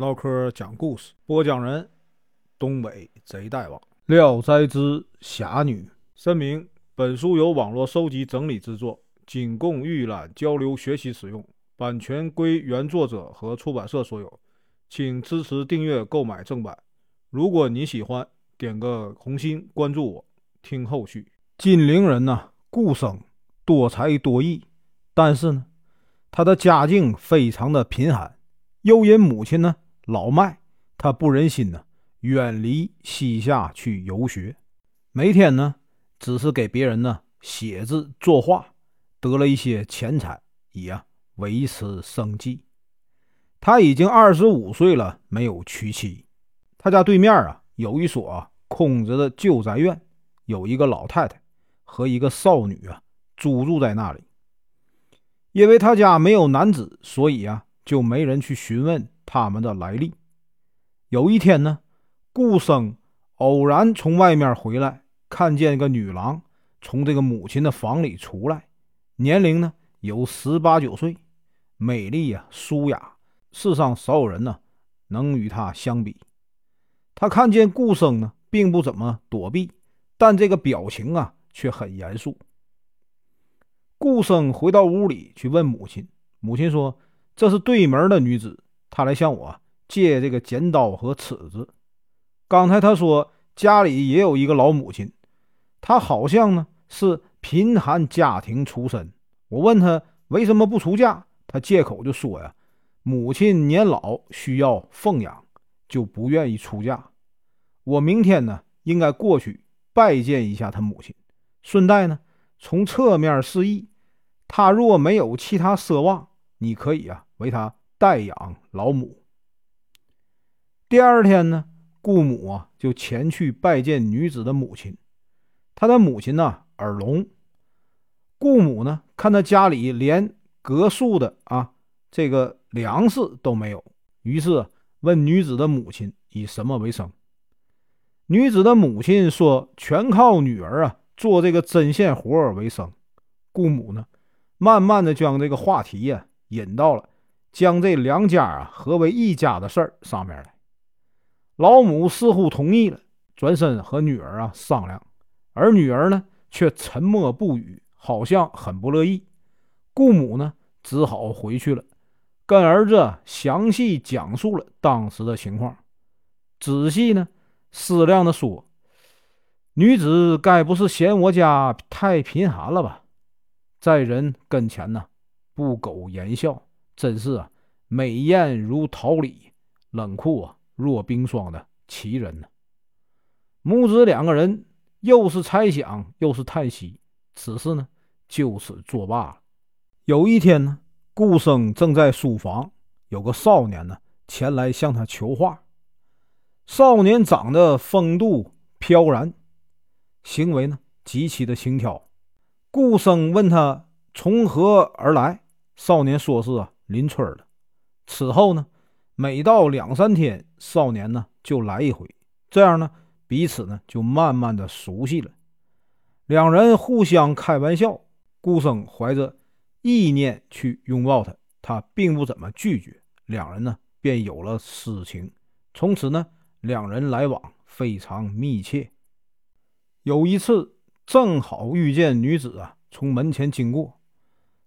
唠嗑讲故事，播讲人：东北贼大王，《聊斋之侠女》。声明：本书由网络收集整理制作，仅供预览、交流、学习使用，版权归原作者和出版社所有，请支持订阅、购买正版。如果你喜欢，点个红心，关注我，听后续。金陵人呢，顾生多才多艺，但是呢，他的家境非常的贫寒，又因母亲呢。老迈，他不忍心呢，远离西夏去游学，每天呢，只是给别人呢写字作画，得了一些钱财，以啊维持生计。他已经二十五岁了，没有娶妻。他家对面啊有一所空着的旧宅院，有一个老太太和一个少女啊租住在那里。因为他家没有男子，所以啊就没人去询问。他们的来历。有一天呢，顾生偶然从外面回来，看见一个女郎从这个母亲的房里出来，年龄呢有十八九岁，美丽呀舒雅，世上少有人呢能与她相比。他看见顾生呢，并不怎么躲避，但这个表情啊却很严肃。顾生回到屋里去问母亲，母亲说：“这是对门的女子。”他来向我借这个剪刀和尺子。刚才他说家里也有一个老母亲，他好像呢是贫寒家庭出身。我问他为什么不出嫁，他借口就说呀，母亲年老需要奉养，就不愿意出嫁。我明天呢应该过去拜见一下他母亲，顺带呢从侧面示意，他若没有其他奢望，你可以啊为他。代养老母。第二天呢，顾母啊就前去拜见女子的母亲。她的母亲呢耳聋。顾母呢看他家里连隔宿的啊这个粮食都没有，于是问女子的母亲以什么为生。女子的母亲说全靠女儿啊做这个针线活儿为生。顾母呢慢慢的将这个话题呀引到了。将这两家啊合为一家的事儿上面来，老母似乎同意了，转身和女儿啊商量，而女儿呢却沉默不语，好像很不乐意。顾母呢只好回去了，跟儿子详细讲述了当时的情况，仔细呢思量的说：“女子该不是嫌我家太贫寒了吧？在人跟前呢不苟言笑。”真是啊，美艳如桃李，冷酷啊若冰霜的奇人呢。母子两个人又是猜想又是叹息，此事呢就此作罢了。有一天呢，顾生正在书房，有个少年呢前来向他求画。少年长得风度飘然，行为呢极其的轻佻。顾生问他从何而来，少年说是啊。邻村的。此后呢，每到两三天，少年呢就来一回，这样呢，彼此呢就慢慢的熟悉了。两人互相开玩笑，顾生怀着意念去拥抱他，他并不怎么拒绝，两人呢便有了私情。从此呢，两人来往非常密切。有一次，正好遇见女子啊从门前经过，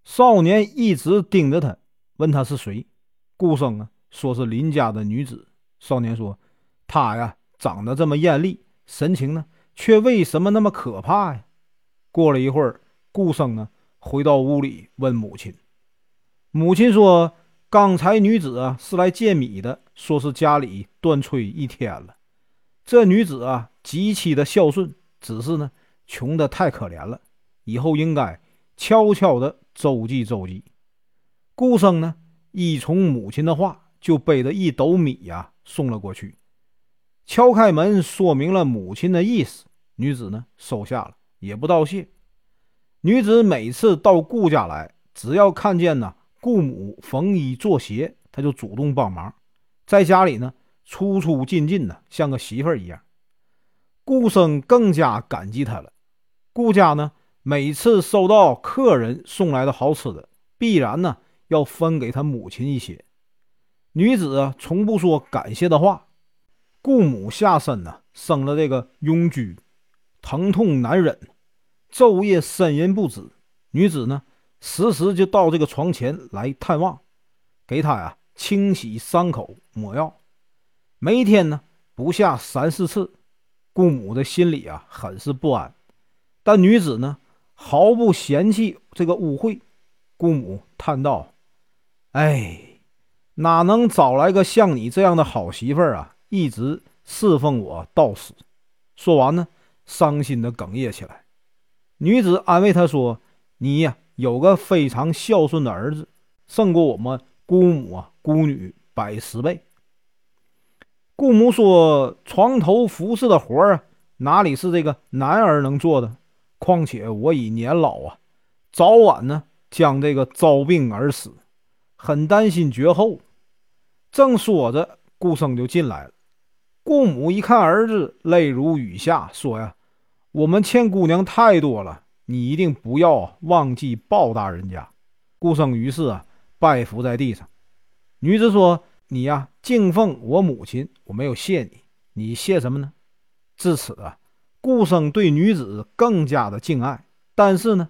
少年一直盯着她。问他是谁，顾生啊说是邻家的女子。少年说：“她呀长得这么艳丽，神情呢却为什么那么可怕呀？”过了一会儿，顾生呢回到屋里问母亲。母亲说：“刚才女子啊是来借米的，说是家里断炊一天了。这女子啊极其的孝顺，只是呢穷的太可怜了，以后应该悄悄的周济周济。”顾生呢，依从母亲的话，就背着一斗米呀送了过去。敲开门，说明了母亲的意思。女子呢收下了，也不道谢。女子每次到顾家来，只要看见呢顾母缝衣做鞋，她就主动帮忙，在家里呢出出进进的，像个媳妇儿一样。顾生更加感激她了。顾家呢每次收到客人送来的好吃的，必然呢。要分给他母亲一些。女子啊，从不说感谢的话。顾母下身呢，生了这个痈疽，疼痛难忍，昼夜呻吟不止。女子呢，时时就到这个床前来探望，给她呀清洗伤口、抹药，每天呢不下三四次。顾母的心里啊，很是不安。但女子呢，毫不嫌弃这个污秽。顾母叹道：“哎，哪能找来个像你这样的好媳妇儿啊！一直侍奉我到死。”说完呢，伤心的哽咽起来。女子安慰他说：“你呀，有个非常孝顺的儿子，胜过我们姑母啊姑女百十倍。”顾母说：“床头服侍的活儿啊，哪里是这个男儿能做的？”况且我已年老啊，早晚呢将这个遭病而死，很担心绝后。正说着，顾生就进来了。顾母一看儿子，泪如雨下，说：“呀，我们欠姑娘太多了，你一定不要忘记报答人家。”顾生于是啊拜伏在地上。女子说：“你呀敬奉我母亲，我没有谢你，你谢什么呢？”至此啊。顾生对女子更加的敬爱，但是呢，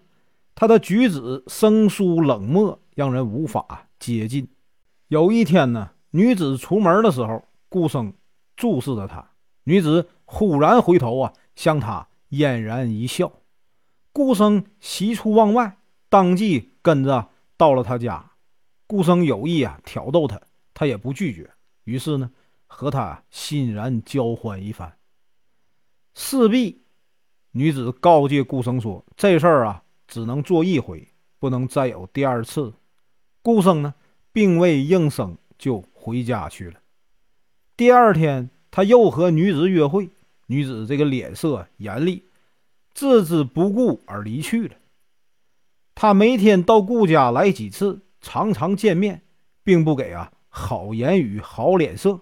他的举止生疏冷漠，让人无法接近。有一天呢，女子出门的时候，顾生注视着她，女子忽然回头啊，向他嫣然一笑。顾生喜出望外，当即跟着到了他家。顾生有意啊挑逗她，她也不拒绝，于是呢，和他欣然交欢一番。势必，女子告诫顾生说：“这事儿啊，只能做一回，不能再有第二次。”顾生呢，并未应声，就回家去了。第二天，他又和女子约会，女子这个脸色严厉，置之不顾而离去了。他每天到顾家来几次，常常见面，并不给啊好言语、好脸色。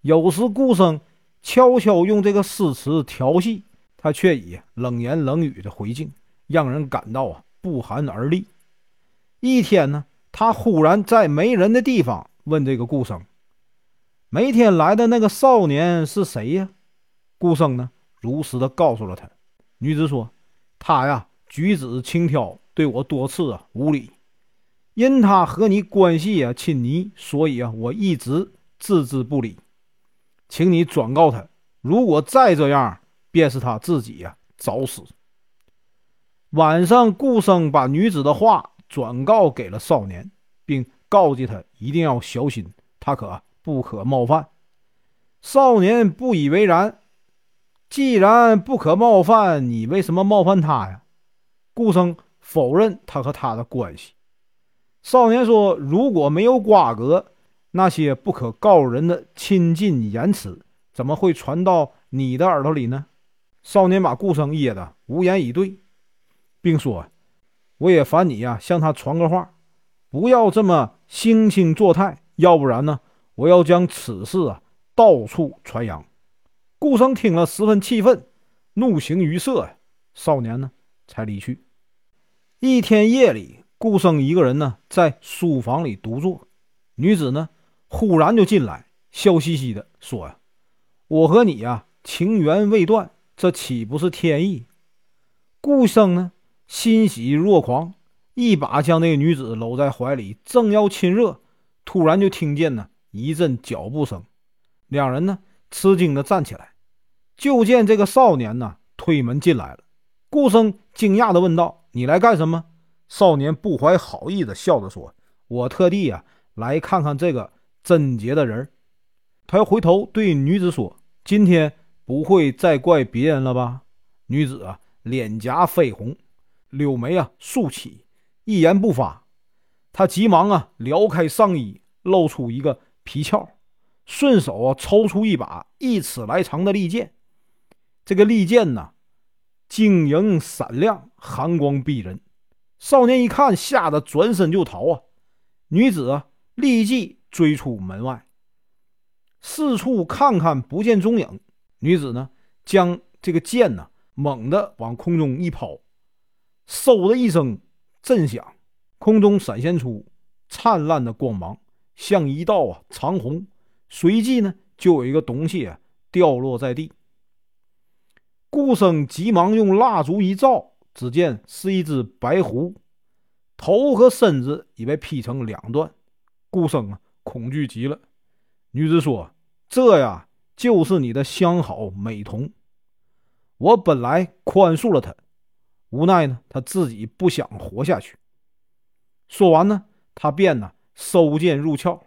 有时顾生。悄悄用这个诗词调戏他，却以冷言冷语的回敬，让人感到啊不寒而栗。一天呢，他忽然在没人的地方问这个顾生：“每天来的那个少年是谁呀？”顾生呢如实的告诉了他。女子说：“他呀举止轻佻，对我多次啊无礼，因他和你关系啊亲昵，所以啊我一直置之不理。”请你转告他，如果再这样，便是他自己呀找死。晚上，顾生把女子的话转告给了少年，并告诫他一定要小心，他可不可冒犯。少年不以为然，既然不可冒犯，你为什么冒犯他呀？顾生否认他和他的关系。少年说：“如果没有瓜葛。”那些不可告人的亲近言辞，怎么会传到你的耳朵里呢？少年把顾生噎得无言以对，并说：“我也烦你呀，向他传个话，不要这么惺惺作态，要不然呢，我要将此事啊到处传扬。”顾生听了十分气愤，怒形于色呀。少年呢才离去。一天夜里，顾生一个人呢在书房里独坐，女子呢。忽然就进来，笑嘻嘻的说：“呀，我和你呀情缘未断，这岂不是天意？”顾生呢欣喜若狂，一把将那个女子搂在怀里，正要亲热，突然就听见呢一阵脚步声，两人呢吃惊的站起来，就见这个少年呢推门进来了。顾生惊讶的问道：“你来干什么？”少年不怀好意的笑着说：“我特地呀来看看这个。”贞洁的人，他又回头对女子说：“今天不会再怪别人了吧？”女子啊，脸颊绯红，柳眉啊竖起，一言不发。他急忙啊撩开上衣，露出一个皮鞘，顺手啊抽出一把一尺来长的利剑。这个利剑呢，晶莹闪亮，寒光逼人。少年一看，吓得转身就逃啊！女子啊，立即。追出门外，四处看看不见踪影。女子呢，将这个剑呢猛地往空中一抛，嗖的一声震响，空中闪现出灿烂的光芒，像一道啊长虹，随即呢就有一个东西啊掉落在地。顾生急忙用蜡烛一照，只见是一只白狐，头和身子已被劈成两段。顾生啊恐惧极了。女子说：“这呀就是你的相好美瞳。我本来宽恕了他，无奈呢他自己不想活下去。”说完呢，他便呢收剑入鞘。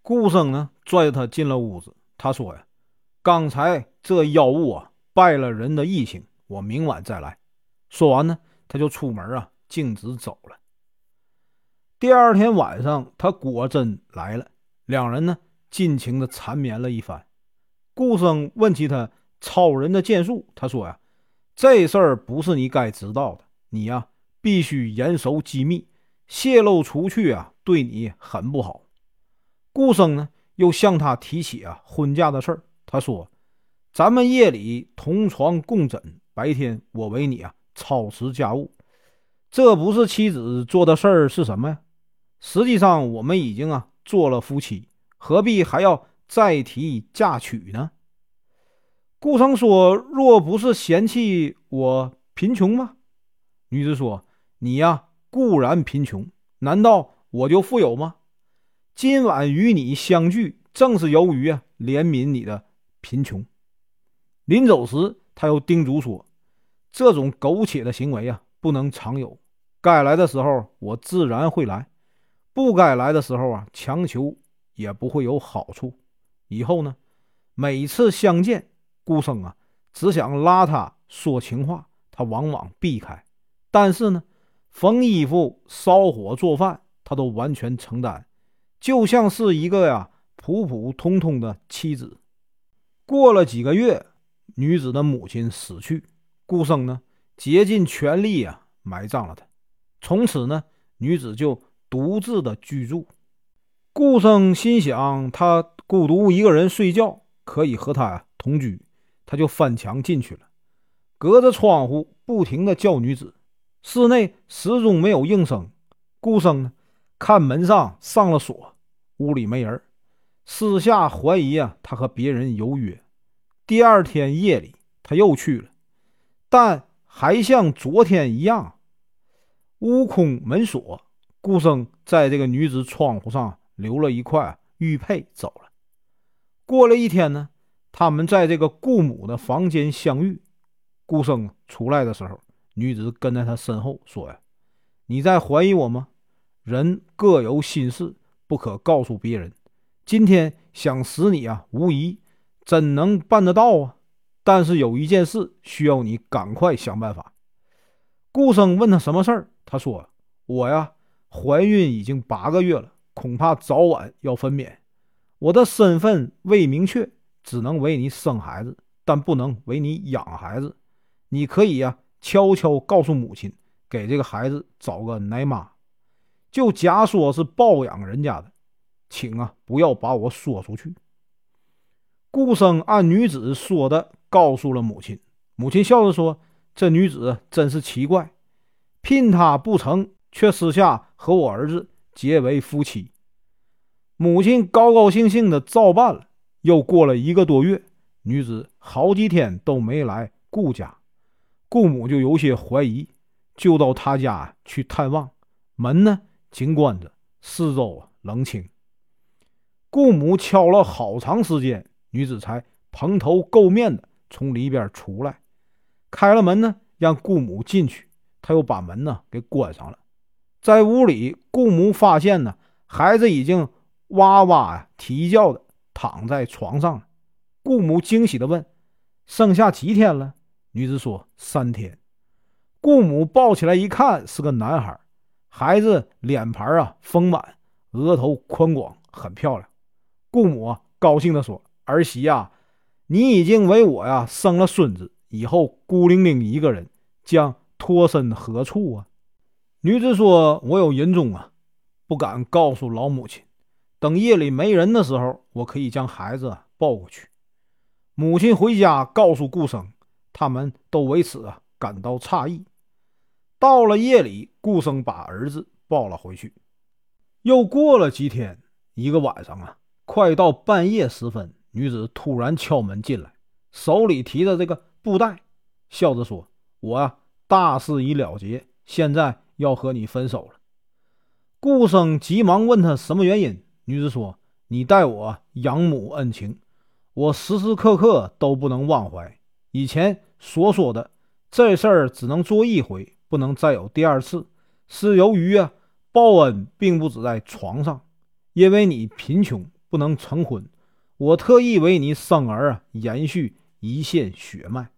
顾生呢拽着他进了屋子。他说：“呀，刚才这妖物啊败了人的异性，我明晚再来。”说完呢，他就出门啊径直走了。第二天晚上，他果真来了。两人呢尽情的缠绵了一番。顾生问起他超人的剑术，他说：“呀，这事儿不是你该知道的，你呀必须严守机密。”泄露出去啊，对你很不好。顾生呢，又向他提起啊婚嫁的事儿。他说：“咱们夜里同床共枕，白天我为你啊操持家务，这不是妻子做的事儿是什么呀？实际上我们已经啊做了夫妻，何必还要再提嫁娶呢？”顾生说：“若不是嫌弃我贫穷吗？”女子说：“你呀。”固然贫穷，难道我就富有吗？今晚与你相聚，正是由于啊怜悯你的贫穷。临走时，他又叮嘱说：“这种苟且的行为啊，不能常有。该来的时候，我自然会来；不该来的时候啊，强求也不会有好处。以后呢，每次相见，顾生啊只想拉他说情话，他往往避开。但是呢。”缝衣服、烧火、做饭，他都完全承担，就像是一个呀普普通通的妻子。过了几个月，女子的母亲死去，顾生呢竭尽全力啊埋葬了她。从此呢，女子就独自的居住。顾生心想，他孤独一个人睡觉，可以和她同居，他就翻墙进去了，隔着窗户不停的叫女子。室内始终没有应声，顾生呢，看门上上了锁，屋里没人，私下怀疑啊，他和别人有约。第二天夜里，他又去了，但还像昨天一样，屋空门锁。顾生在这个女子窗户上留了一块玉佩，走了。过了一天呢，他们在这个顾母的房间相遇。顾生出来的时候。女子跟在他身后说：“呀，你在怀疑我吗？人各有心事，不可告诉别人。今天想死你啊，无疑，怎能办得到啊？但是有一件事需要你赶快想办法。”顾生问他什么事儿，他说：“我呀，怀孕已经八个月了，恐怕早晚要分娩。我的身份未明确，只能为你生孩子，但不能为你养孩子。你可以呀。”悄悄告诉母亲，给这个孩子找个奶妈，就假说是抱养人家的，请啊不要把我说出去。顾生按女子说的告诉了母亲，母亲笑着说：“这女子真是奇怪，聘她不成，却私下和我儿子结为夫妻。”母亲高高兴兴的照办了。又过了一个多月，女子好几天都没来顾家。顾母就有些怀疑，就到她家去探望。门呢紧关着，四周冷清。顾母敲了好长时间，女子才蓬头垢面的从里边出来，开了门呢，让顾母进去。他又把门呢给关上了。在屋里，顾母发现呢，孩子已经哇哇啼叫的躺在床上。顾母惊喜的问：“剩下几天了？”女子说：“三天。”顾母抱起来一看，是个男孩。孩子脸盘啊丰满，额头宽广，很漂亮。顾母啊高兴地说：“儿媳呀，你已经为我呀生了孙子，以后孤零零一个人将脱身何处啊？”女子说：“我有银钟啊，不敢告诉老母亲。等夜里没人的时候，我可以将孩子抱过去。”母亲回家告诉顾生。他们都为此啊感到诧异。到了夜里，顾生把儿子抱了回去。又过了几天，一个晚上啊，快到半夜时分，女子突然敲门进来，手里提着这个布袋，笑着说：“我啊，大事已了结，现在要和你分手了。”顾生急忙问他什么原因，女子说：“你待我养母恩情，我时时刻刻都不能忘怀。以前所说的这事儿只能做一回，不能再有第二次，是由于啊，报恩并不止在床上。”因为你贫穷不能成婚，我特意为你生儿啊，延续一线血脉。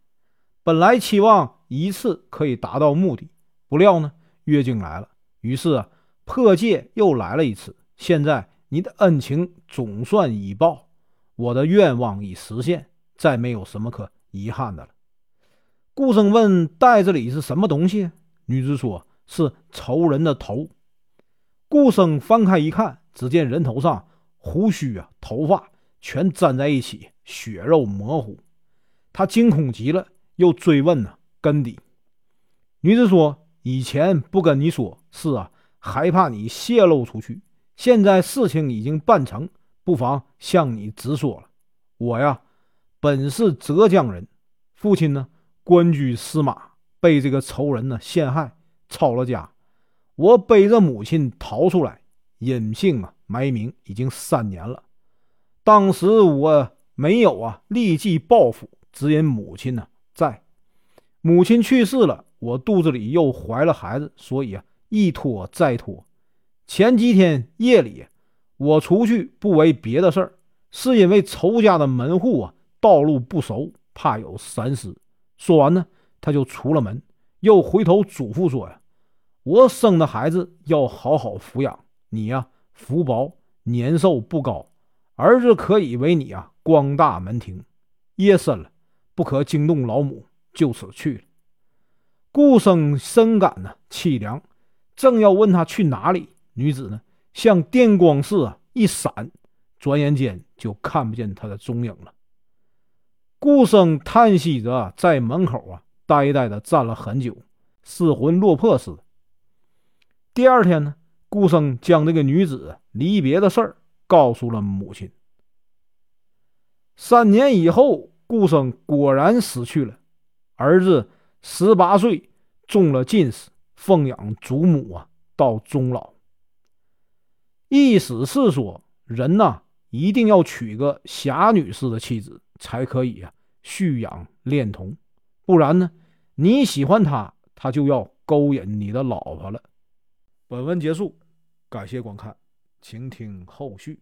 本来期望一次可以达到目的，不料呢，月经来了，于是啊，破戒又来了一次。现在你的恩情总算已报，我的愿望已实现，再没有什么可遗憾的了。顾生问：“袋子里是什么东西？”女子说：“是仇人的头。”顾生翻开一看。只见人头上胡须啊、头发全粘在一起，血肉模糊。他惊恐极了，又追问呢根底。女子说：“以前不跟你说，是啊，害怕你泄露出去。现在事情已经办成，不妨向你直说了。我呀，本是浙江人，父亲呢官居司马，被这个仇人呢陷害，抄了家。我背着母亲逃出来。”隐姓啊，埋名已经三年了。当时我没有啊，立即报复，只因母亲呢在。母亲去世了，我肚子里又怀了孩子，所以啊，一拖再拖。前几天夜里，我出去不为别的事儿，是因为仇家的门户啊，道路不熟，怕有闪失。说完呢，他就出了门，又回头嘱咐说呀：“我生的孩子要好好抚养。”你呀，福薄年寿不高，儿子可以为你啊光大门庭。夜深了，不可惊动老母，就此去了。顾生深感呢凄凉，正要问他去哪里，女子呢像电光似的一闪，转眼间就看不见他的踪影了。顾生叹息着，在门口啊呆呆的站了很久，失魂落魄似的。第二天呢？顾生将这个女子离别的事儿告诉了母亲。三年以后，顾生果然死去了。儿子十八岁中了进士，奉养祖母啊到终老。意思是说，人呐一定要娶个侠女式的妻子，才可以啊蓄养恋童，不然呢，你喜欢他，他就要勾引你的老婆了。本文结束。感谢观看，请听后续。